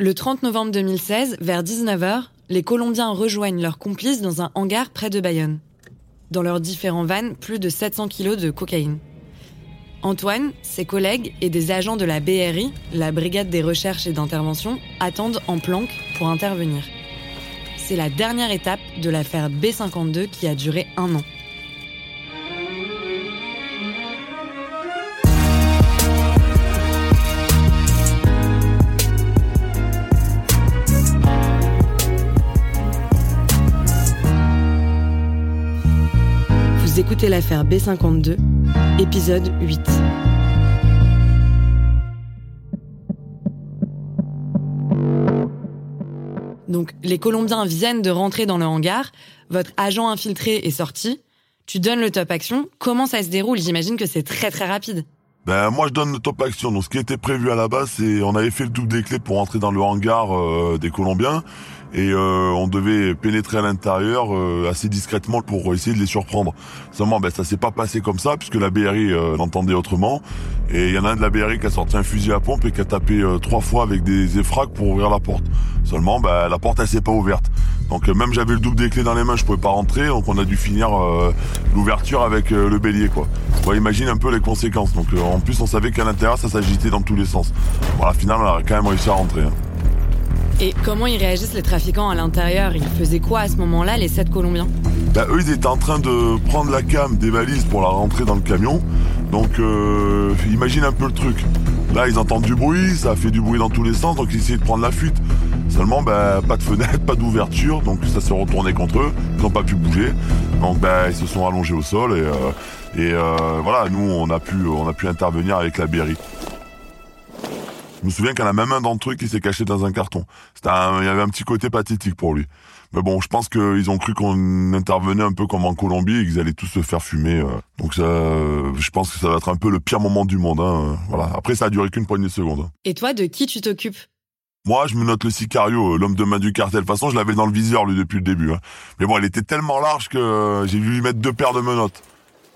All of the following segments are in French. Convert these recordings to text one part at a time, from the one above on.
Le 30 novembre 2016, vers 19h, les Colombiens rejoignent leurs complices dans un hangar près de Bayonne. Dans leurs différents vannes, plus de 700 kilos de cocaïne. Antoine, ses collègues et des agents de la BRI, la Brigade des recherches et d'intervention, attendent en planque pour intervenir. C'est la dernière étape de l'affaire B52 qui a duré un an. Écoutez l'affaire B52, épisode 8. Donc, les Colombiens viennent de rentrer dans le hangar, votre agent infiltré est sorti, tu donnes le top action, comment ça se déroule? J'imagine que c'est très très rapide. Ben moi je donne le top action. Donc ce qui était prévu à la base, c'est on avait fait le double des clés pour entrer dans le hangar euh, des Colombiens et euh, on devait pénétrer à l'intérieur euh, assez discrètement pour essayer de les surprendre. Seulement ben ça s'est pas passé comme ça puisque la BRI l'entendait autrement et il y en a un de la BRI qui a sorti un fusil à pompe et qui a tapé trois fois avec des effracs pour ouvrir la porte. Seulement ben la porte elle s'est pas ouverte. Donc même j'avais le double des clés dans les mains, je pouvais pas rentrer donc on a dû finir l'ouverture avec le bélier quoi. Bon, imagine un peu les conséquences. Donc en plus, on savait qu'à l'intérieur, ça s'agitait dans tous les sens. Bon, à la finale, on a quand même réussi à rentrer. hein. Et comment ils réagissent les trafiquants à l'intérieur? Ils faisaient quoi à ce moment-là, les sept Colombiens? Bah, eux, ils étaient en train de prendre la cam des valises pour la rentrer dans le camion. Donc, euh, imagine un peu le truc. Là, ils entendent du bruit, ça fait du bruit dans tous les sens, donc ils essayaient de prendre la fuite. Seulement, bah, pas de fenêtre, pas d'ouverture, donc ça s'est retourné contre eux. Ils n'ont pas pu bouger. Donc, bah, ils se sont allongés au sol et, euh, euh, voilà, nous, on a pu, on a pu intervenir avec la BRI. Je me souviens qu'il y en a même un d'entre eux qui s'est caché dans un carton. Un- il y avait un petit côté pathétique pour lui. Mais bon, je pense qu'ils ont cru qu'on intervenait un peu comme en Colombie et qu'ils allaient tous se faire fumer. euh. Donc ça, euh, je pense que ça va être un peu le pire moment du monde. hein, euh, Voilà. Après, ça a duré qu'une poignée de secondes. hein. Et toi, de qui tu t'occupes? Moi, je me note le sicario, l'homme de main du cartel. De toute façon, je l'avais dans le viseur, lui, depuis le début. hein. Mais bon, il était tellement large que j'ai dû lui mettre deux paires de menottes.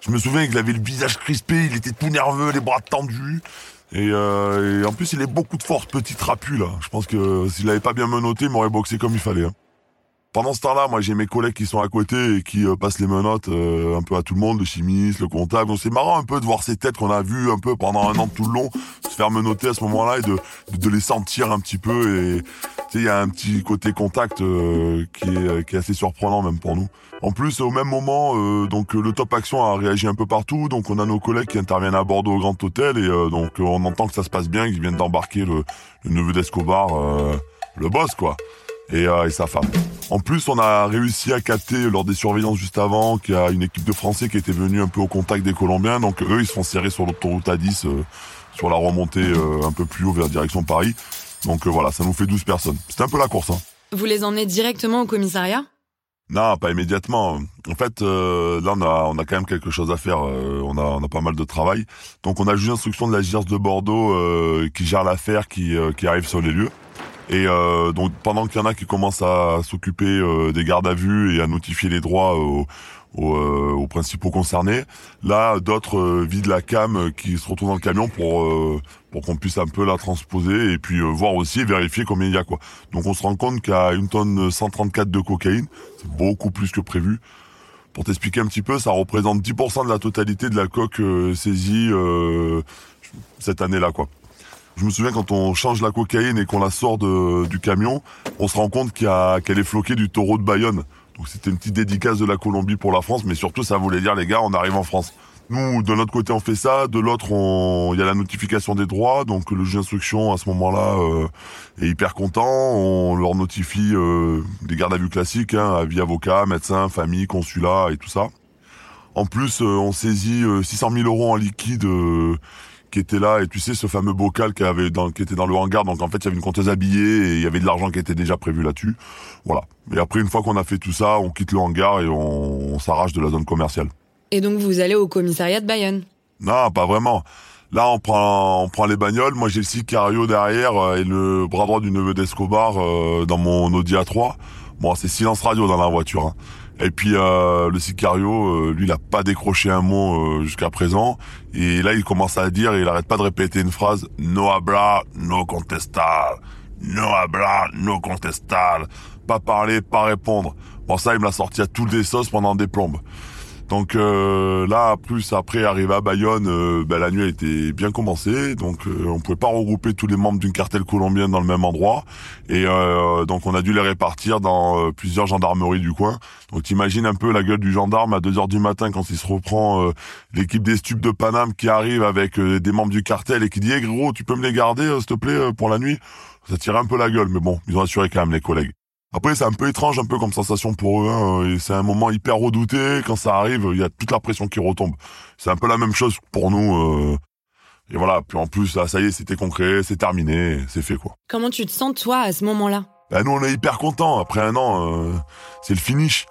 Je me souviens qu'il avait le visage crispé, il était tout nerveux, les bras tendus. Et, euh, et en plus, il a beaucoup de force, petit trapu, là. Je pense que s'il avait pas bien menotté, il m'aurait boxé comme il fallait. hein. Pendant ce temps-là, moi, j'ai mes collègues qui sont à côté et qui euh, passent les menottes euh, un peu à tout le monde, le chimiste, le comptable. Donc c'est marrant un peu de voir ces têtes qu'on a vues un peu pendant un an tout le long se faire menotter à ce moment-là et de, de les sentir un petit peu. Et tu sais, il y a un petit côté contact euh, qui, est, qui est assez surprenant même pour nous. En plus, au même moment, euh, donc euh, le top action a réagi un peu partout. Donc on a nos collègues qui interviennent à Bordeaux au Grand Hôtel et euh, donc euh, on entend que ça se passe bien, qu'ils viennent d'embarquer le, le neveu d'Escobar, euh, le boss quoi, et, euh, et sa femme. En plus, on a réussi à capter lors des surveillances juste avant qu'il y a une équipe de Français qui était venue un peu au contact des Colombiens. Donc eux, ils se font serrer sur l'autoroute A10, euh, sur la remontée euh, un peu plus haut vers direction Paris. Donc euh, voilà, ça nous fait 12 personnes. C'était un peu la course. Hein. Vous les emmenez directement au commissariat? Non, pas immédiatement. En fait, euh, là, on a, on a quand même quelque chose à faire. Euh, on, a, on a pas mal de travail. Donc, on a juste l'instruction de la GIRS de Bordeaux euh, qui gère l'affaire, qui, euh, qui arrive sur les lieux. Et euh, donc, pendant qu'il y en a qui commencent à s'occuper euh, des gardes à vue et à notifier les droits aux, euh, aux principaux concernés, là, d'autres euh, vident la cam euh, qui se retrouvent dans le camion pour pour qu'on puisse un peu la transposer et puis voir aussi vérifier combien il y a quoi. Donc, on se rend compte qu'à une tonne 134 de cocaïne, c'est beaucoup plus que prévu. Pour t'expliquer un petit peu, ça représente 10% de la totalité de la coque saisie cette année-là, quoi. Je me souviens quand on change la cocaïne et qu'on la sort de, du camion, on se rend compte qu'elle est floquée du taureau de Bayonne. Donc c'était une petite dédicace de la Colombie pour la France, mais surtout ça voulait dire les gars, on arrive en France. Nous, de notre côté, on fait ça. De l'autre, il y a la notification des droits. Donc le juge d'instruction, à ce moment-là, euh, est hyper content. On leur notifie euh, des gardes à vue classiques, hein, avis avocat, médecin, famille, consulat et tout ça. En plus, euh, on saisit euh, 600 000 euros en liquide euh, qui était là, et tu sais, ce fameux bocal qui, avait dans, qui était dans le hangar, donc en fait, il y avait une compteuse habillée, et il y avait de l'argent qui était déjà prévu là-dessus. Voilà. Et après, une fois qu'on a fait tout ça, on quitte le hangar et on, on s'arrache de la zone commerciale. Et donc vous allez au commissariat de Bayonne? Non, pas vraiment. Là, on prend, on prend les bagnoles. Moi, j'ai le Sicario derrière euh, et le bras droit du neveu d'Escobar euh, dans mon Audi A3. Bon, c'est silence radio dans la voiture. Hein. Et puis euh, le Sicario, lui, il a pas décroché un mot jusqu'à présent. Et là, il commence à dire, et il arrête pas de répéter une phrase No habla, no contestar. No habla, no contestar. Pas parler, pas répondre. Bon, ça, il me l'a sorti à toutes les sauces pendant des plombes. Donc euh, là, plus après arriver à Bayonne, euh, ben, la nuit était bien commencée, donc euh, on pouvait pas regrouper tous les membres d'une cartel colombienne dans le même endroit, et donc on a dû les répartir dans plusieurs gendarmeries du coin. Donc t'imagines un peu la gueule du gendarme à 2 heures du matin quand il se reprend l'équipe des stupes de Paname qui arrive avec des membres du cartel et qui dit hey, gros, tu peux me les garder s'il te plaît pour la nuit ?» Ça tire un peu la gueule, mais bon, ils ont assuré quand même les collègues. Après, c'est un peu étrange, un peu comme sensation pour eux. Hein, et c'est un moment hyper redouté. Quand ça arrive, il y a toute la pression qui retombe. C'est un peu la même chose pour nous. Euh, et voilà. Puis en plus, là, ça y est, c'était concret, c'est terminé, c'est fait quoi. Comment tu te sens toi à ce moment-là? Ben nous, on est hyper contents. Après un an, euh, c'est le finish.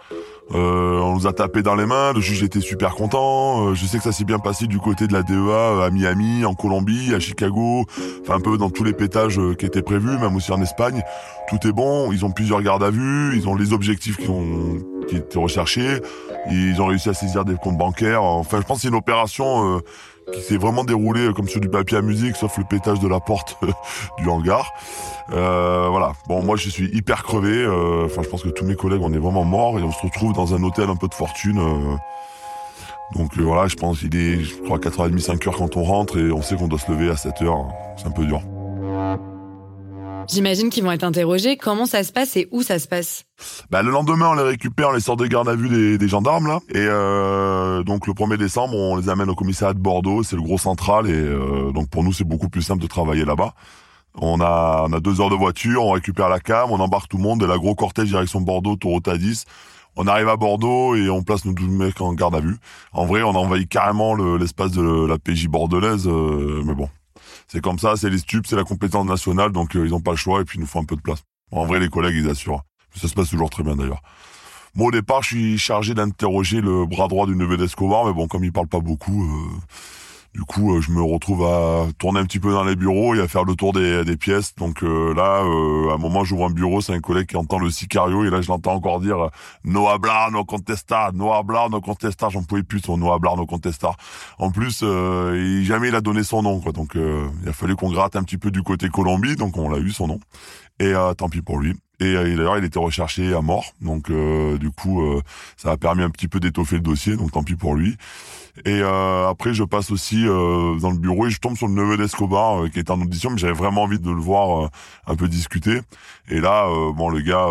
Euh, on nous a tapé dans les mains, le juge était super content. Euh, je sais que ça s'est bien passé du côté de la DEA euh, à Miami, en Colombie, à Chicago, enfin un peu dans tous les pétages qui étaient prévus, même aussi en Espagne. Tout est bon, ils ont plusieurs gardes à vue, ils ont les objectifs qui, ont, qui étaient recherchés, ils ont réussi à saisir des comptes bancaires. Enfin, je pense que c'est une opération qui s'est vraiment déroulé comme sur du papier à musique, sauf le pétage de la porte du hangar. Euh, voilà. Bon, moi, je suis hyper crevé. Euh, enfin, je pense que tous mes collègues, on est vraiment morts et on se retrouve dans un hôtel un peu de fortune. Euh. donc voilà, je pense qu'il est, je crois, 4h30, 5h quand on rentre et on sait qu'on doit se lever à 7h. C'est un peu dur. J'imagine qu'ils vont être interrogés. Comment ça se passe et où ça se passe bah, Le lendemain, on les récupère, on les sort de garde à vue des, des gendarmes. là. Et euh, donc le 1er décembre, on les amène au commissariat de Bordeaux. C'est le gros central. Et euh, donc pour nous, c'est beaucoup plus simple de travailler là-bas. On a, on a deux heures de voiture, on récupère la cam, on embarque tout le monde. Et la gros cortège direction Bordeaux, Tourota 10. On arrive à Bordeaux et on place nos 12 mecs en garde à vue. En vrai, on a envahi carrément l'espace de la PJ bordelaise. Euh, mais bon, c'est comme ça, c'est les stupes, c'est la compétence nationale, donc euh, ils n'ont pas le choix et puis il nous faut un peu de place. en vrai, les collègues, ils assurent. Ça se passe toujours très bien d'ailleurs. Moi, au départ, je suis chargé d'interroger le bras droit du neveu d'Escobar, mais bon, comme il parle pas beaucoup, euh, du coup, euh, je me retrouve à tourner un petit peu dans les bureaux et à faire le tour des, des pièces. Donc euh, là, euh, à un moment, j'ouvre un bureau, c'est un collègue qui entend le sicario et là, je l'entends encore dire no hablar, no contestar, no hablar, no contestar. J'en pouvais plus son no hablar, no contestar. En plus, il, jamais il a donné son nom, quoi. Donc il a fallu qu'on gratte un petit peu du côté Colombie, donc on l'a eu son nom. Et tant pis pour lui. Et d'ailleurs, il était recherché à mort. Donc, du coup, ça a permis un petit peu d'étoffer le dossier. Donc, tant pis pour lui. Et euh, après, je passe aussi euh, dans le bureau et je tombe sur le neveu d'Escobar euh, qui est en audition, mais j'avais vraiment envie de le voir un peu discuter. Et là, bon, le gars,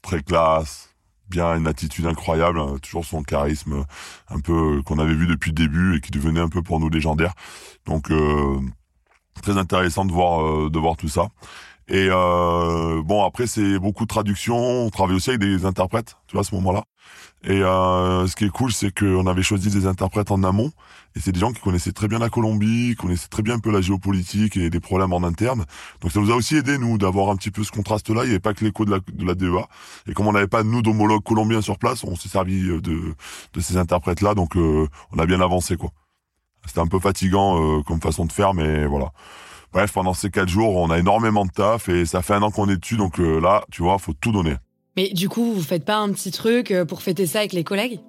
très classe, bien une attitude incroyable, toujours son charisme un peu qu'on avait vu depuis le début et qui devenait un peu pour nous légendaire. Donc, très intéressant de voir de voir tout ça. Et bon, après, c'est beaucoup de traduction. On travaille aussi avec des interprètes, tu vois, à ce moment-là. Et euh, ce qui est cool, c'est qu'on avait choisi des interprètes en amont, et c'est des gens qui connaissaient très bien la Colombie, qui connaissaient très bien un peu la géopolitique et des problèmes en interne. Donc ça nous a aussi aidé, nous, d'avoir un petit peu ce contraste-là. Il n'y avait pas que l'écho de la, de la DEA. Et comme on n'avait pas, nous, d'homologues colombiens sur place, on s'est servi euh, de, de ces interprètes-là, donc euh, on a bien avancé, quoi. C'était un peu fatigant euh, comme façon de faire, mais voilà. Bref, pendant ces quatre jours, on a énormément de taf, et ça fait un an qu'on est dessus, donc là, tu vois, faut tout donner. Mais du coup, vous faites pas un petit truc euh, pour fêter ça avec les collègues?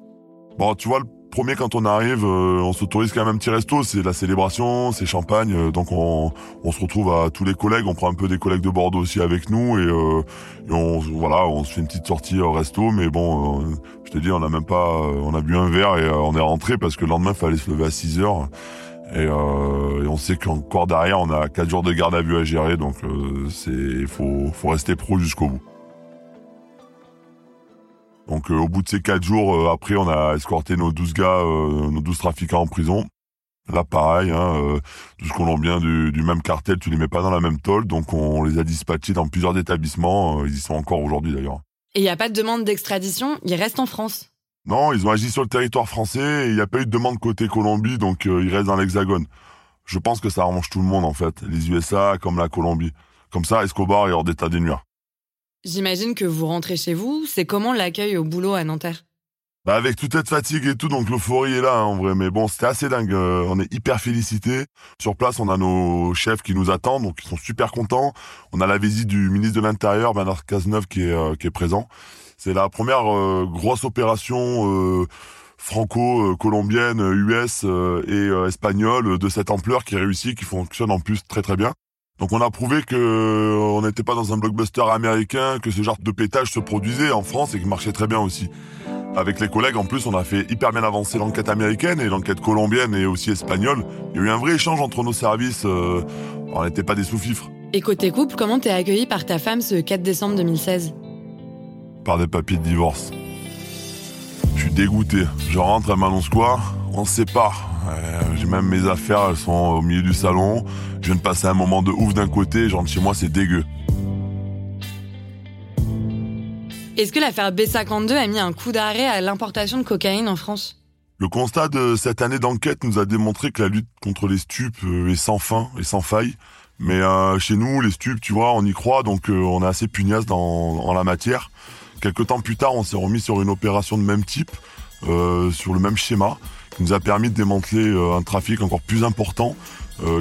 Bon, tu vois, le premier quand on arrive, euh, on s'autorise quand même un petit resto, c'est la célébration, c'est champagne, euh, donc on, on, se retrouve à tous les collègues, on prend un peu des collègues de Bordeaux aussi avec nous et, et on voilà, on se fait une petite sortie au resto, mais bon, je te dis, on a même pas, on a bu un verre et on est rentré parce que le lendemain, il fallait se lever à 6 heures. Et, et, on sait qu'encore derrière, on a 4 jours de garde à vue à gérer, donc c'est faut, faut rester pro jusqu'au bout. Donc euh, au bout de ces quatre jours, euh, après on a escorté nos 12 gars, euh, nos 12 trafiquants en prison. Là pareil, hein, 12 Colombiens du, du, même cartel, tu les mets pas dans la même tôle, donc on les a dispatchés dans plusieurs établissements, ils y sont encore aujourd'hui d'ailleurs. Et il n'y a pas de demande d'extradition, ils restent en France Non, ils ont agi sur le territoire français, il n'y a pas eu de demande côté Colombie, donc ils restent dans l'Hexagone. Je pense que ça arrange tout le monde en fait, les USA comme la Colombie. Comme ça, Escobar est hors d'état des nuires. J'imagine que vous rentrez chez vous. C'est comment l'accueil au boulot à Nanterre? Bah avec toute cette fatigue et tout, donc l'euphorie est là hein, en vrai. Mais bon, c'était assez dingue. Euh, on est hyper félicités. Sur place, on a nos chefs qui nous attendent, donc ils sont super contents. On a la visite du ministre de l'Intérieur, Bernard Cazeneuve, qui est, euh, qui est présent. C'est la première euh, grosse opération franco-colombienne, US et espagnole de cette ampleur qui réussit, qui fonctionne en plus très très bien. Donc on a prouvé que on n'était pas dans un blockbuster américain, que ce genre de pétage se produisait en France et qui marchait très bien aussi. Avec les collègues, en plus, on a fait hyper bien avancer l'enquête américaine et l'enquête colombienne et aussi espagnole. Il y a eu un vrai échange entre nos services. Euh, on n'était pas des sous-fifres. Et côté couple, comment t'es accueilli par ta femme ce 4 décembre 2016 Par des papiers de divorce. Je suis dégoûté. Je rentre à Manon Square, on se sépare. Euh, j'ai même mes affaires, elles sont au milieu du salon. Je viens de passer un moment de ouf d'un côté, je rentre chez moi, c'est dégueu. Est-ce que l'affaire B52 a mis un coup d'arrêt à l'importation de cocaïne en France? Le constat de cette année d'enquête nous a démontré que la lutte contre les stupes euh, est sans fin et sans faille. Mais euh, chez nous, les stupes, tu vois, on y croit, donc euh, on est assez pugnace dans, en la matière. Quelques temps plus tard, on s'est remis sur une opération de même type, sur le même schéma, qui nous a permis de démanteler un trafic encore plus important,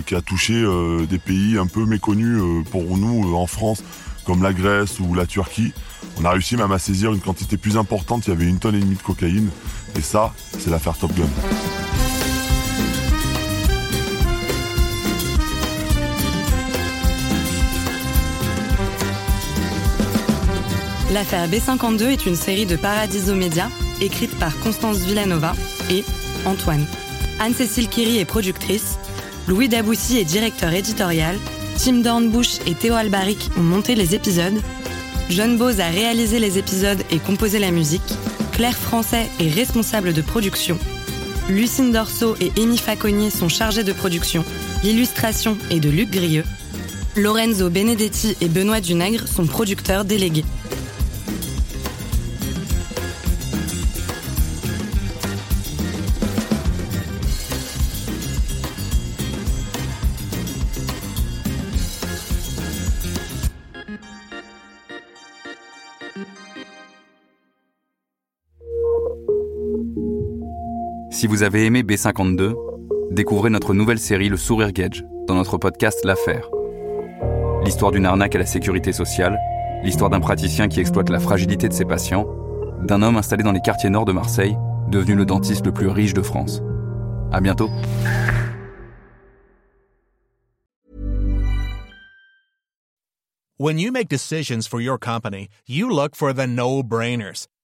qui a touché des pays un peu méconnus pour nous en France, comme la Grèce ou la Turquie. On a réussi même à saisir une quantité plus importante, il y avait une tonne et demie de cocaïne. Et ça, c'est l'affaire Top Gun. L'affaire B52 est une série de Paradiso Média, écrite par Constance Villanova et Antoine. Anne-Cécile Kiri est productrice, Louis Daboussi est directeur éditorial, Tim Dornbush et Théo Albaric ont monté les épisodes John Bose a réalisé les épisodes et composé la musique. Claire Français est responsable de production. Lucine Dorso et Amy Faconnier sont chargées de production. L'illustration est de Luc Grieux. Lorenzo Benedetti et Benoît Dunègre sont producteurs délégués. Si vous avez aimé B52, découvrez notre nouvelle série Le Sourire Gauge dans notre podcast L'Affaire. L'histoire d'une arnaque à la sécurité sociale, l'histoire d'un praticien qui exploite la fragilité de ses patients, d'un homme installé dans les quartiers nord de Marseille, devenu le dentiste le plus riche de France. À bientôt.